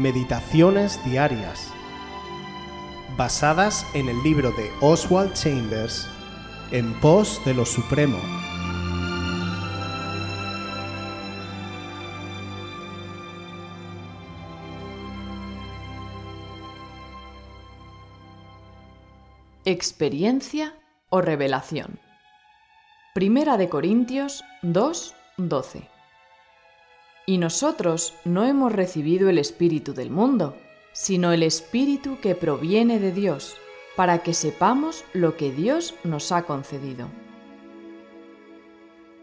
Meditaciones Diarias, basadas en el libro de Oswald Chambers, En pos de lo Supremo. Experiencia o revelación. Primera de Corintios 2, 12. Y nosotros no hemos recibido el Espíritu del mundo, sino el Espíritu que proviene de Dios, para que sepamos lo que Dios nos ha concedido.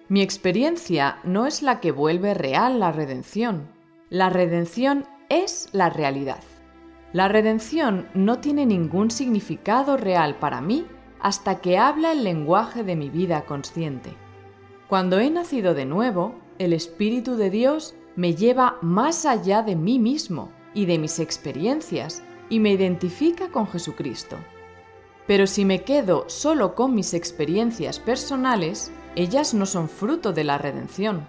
Mi experiencia no es la que vuelve real la redención. La redención es la realidad. La redención no tiene ningún significado real para mí hasta que habla el lenguaje de mi vida consciente. Cuando he nacido de nuevo, el Espíritu de Dios me lleva más allá de mí mismo y de mis experiencias y me identifica con Jesucristo. Pero si me quedo solo con mis experiencias personales, ellas no son fruto de la redención.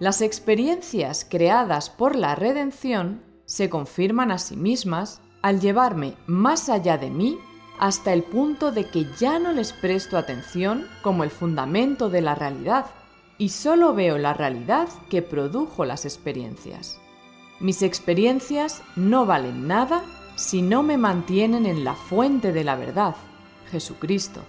Las experiencias creadas por la redención se confirman a sí mismas al llevarme más allá de mí hasta el punto de que ya no les presto atención como el fundamento de la realidad, y solo veo la realidad que produjo las experiencias. Mis experiencias no valen nada si no me mantienen en la fuente de la verdad, Jesucristo.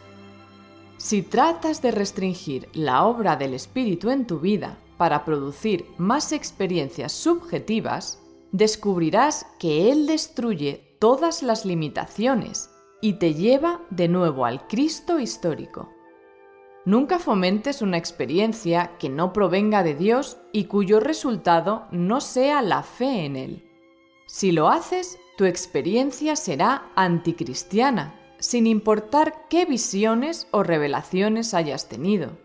Si tratas de restringir la obra del Espíritu en tu vida para producir más experiencias subjetivas, descubrirás que Él destruye todas las limitaciones y te lleva de nuevo al Cristo histórico. Nunca fomentes una experiencia que no provenga de Dios y cuyo resultado no sea la fe en Él. Si lo haces, tu experiencia será anticristiana, sin importar qué visiones o revelaciones hayas tenido.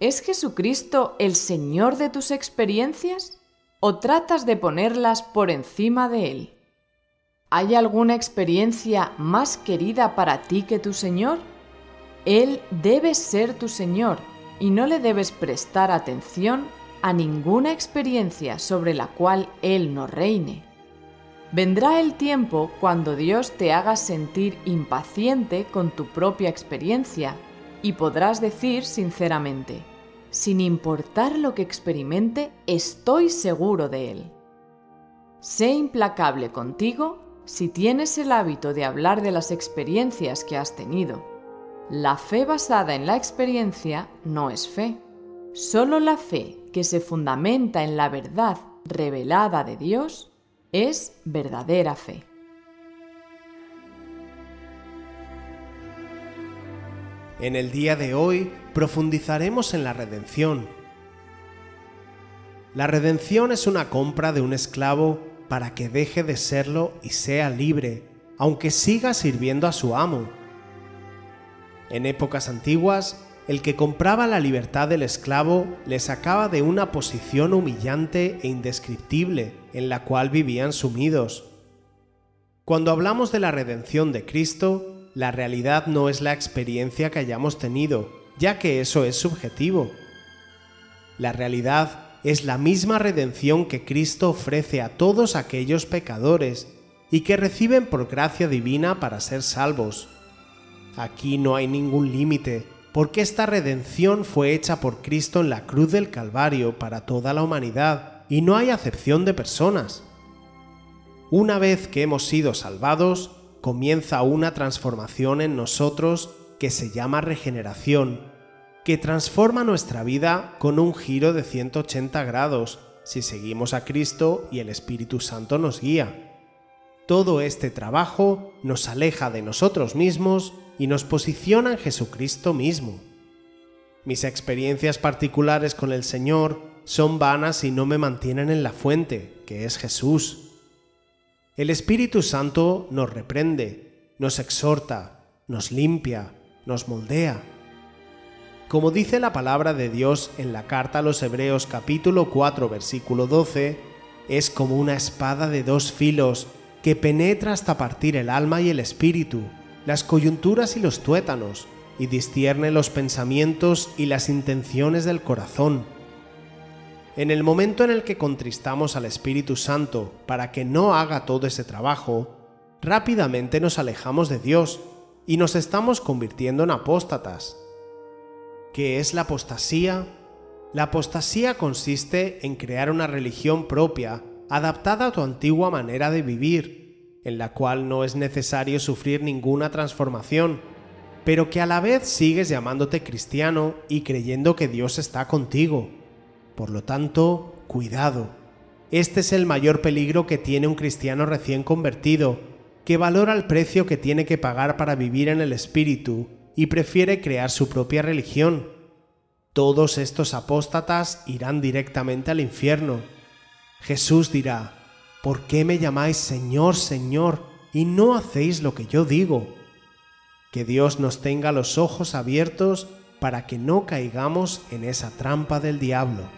¿Es Jesucristo el Señor de tus experiencias? ¿O tratas de ponerlas por encima de Él? ¿Hay alguna experiencia más querida para ti que tu Señor? Él debe ser tu Señor y no le debes prestar atención a ninguna experiencia sobre la cual Él no reine. Vendrá el tiempo cuando Dios te haga sentir impaciente con tu propia experiencia y podrás decir sinceramente, sin importar lo que experimente, estoy seguro de Él. Sé implacable contigo si tienes el hábito de hablar de las experiencias que has tenido. La fe basada en la experiencia no es fe. Solo la fe que se fundamenta en la verdad revelada de Dios es verdadera fe. En el día de hoy profundizaremos en la redención. La redención es una compra de un esclavo para que deje de serlo y sea libre, aunque siga sirviendo a su amo. En épocas antiguas, el que compraba la libertad del esclavo le sacaba de una posición humillante e indescriptible en la cual vivían sumidos. Cuando hablamos de la redención de Cristo, la realidad no es la experiencia que hayamos tenido, ya que eso es subjetivo. La realidad es la misma redención que Cristo ofrece a todos aquellos pecadores y que reciben por gracia divina para ser salvos. Aquí no hay ningún límite, porque esta redención fue hecha por Cristo en la cruz del Calvario para toda la humanidad, y no hay acepción de personas. Una vez que hemos sido salvados, comienza una transformación en nosotros que se llama regeneración, que transforma nuestra vida con un giro de 180 grados si seguimos a Cristo y el Espíritu Santo nos guía. Todo este trabajo nos aleja de nosotros mismos y nos posiciona en Jesucristo mismo. Mis experiencias particulares con el Señor son vanas y no me mantienen en la fuente, que es Jesús. El Espíritu Santo nos reprende, nos exhorta, nos limpia, nos moldea como dice la palabra de Dios en la carta a los Hebreos capítulo 4 versículo 12, es como una espada de dos filos que penetra hasta partir el alma y el espíritu, las coyunturas y los tuétanos, y discierne los pensamientos y las intenciones del corazón. En el momento en el que contristamos al Espíritu Santo para que no haga todo ese trabajo, rápidamente nos alejamos de Dios y nos estamos convirtiendo en apóstatas. ¿Qué es la apostasía? La apostasía consiste en crear una religión propia adaptada a tu antigua manera de vivir, en la cual no es necesario sufrir ninguna transformación, pero que a la vez sigues llamándote cristiano y creyendo que Dios está contigo. Por lo tanto, cuidado. Este es el mayor peligro que tiene un cristiano recién convertido, que valora el precio que tiene que pagar para vivir en el Espíritu y prefiere crear su propia religión. Todos estos apóstatas irán directamente al infierno. Jesús dirá, ¿por qué me llamáis Señor, Señor, y no hacéis lo que yo digo? Que Dios nos tenga los ojos abiertos para que no caigamos en esa trampa del diablo.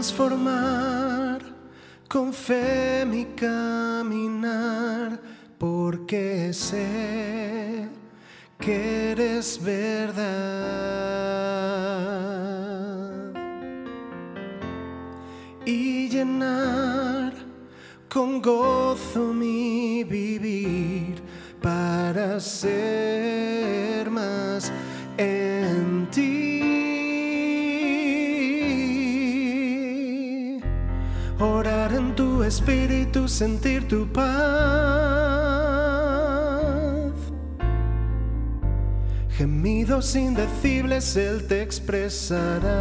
transformar con fe mi caminar, porque sé que eres verdad. Y llenar con gozo mi vivir para ser más espíritu, sentir tu paz. Gemidos indecibles Él te expresará.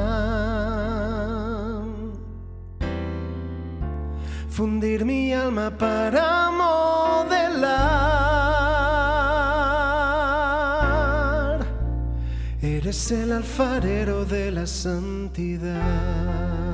Fundir mi alma para modelar. Eres el alfarero de la santidad.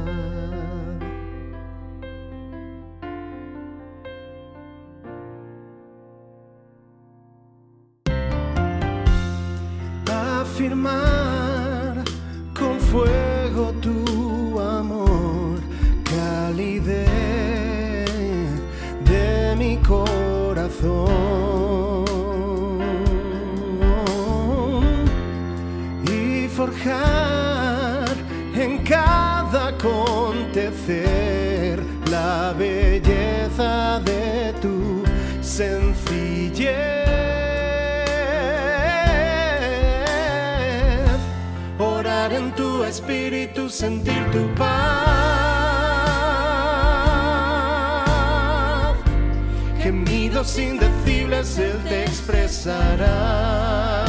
Y forjar en cada acontecer la belleza de tu sencillez. en tu espíritu, sentir tu paz. Gemidos indecibles Él te expresará.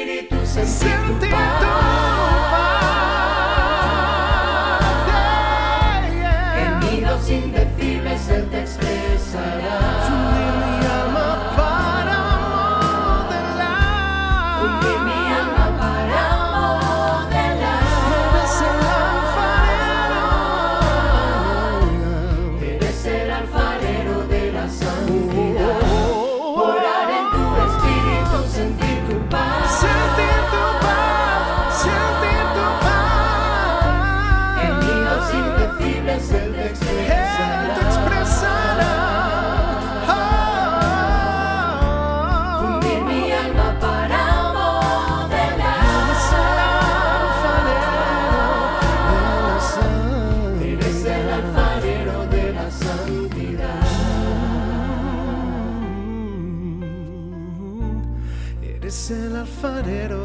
Espíritu Santo.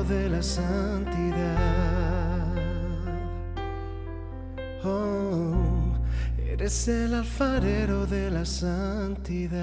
De la santidad. Oh, eres el alfarero de la santidad.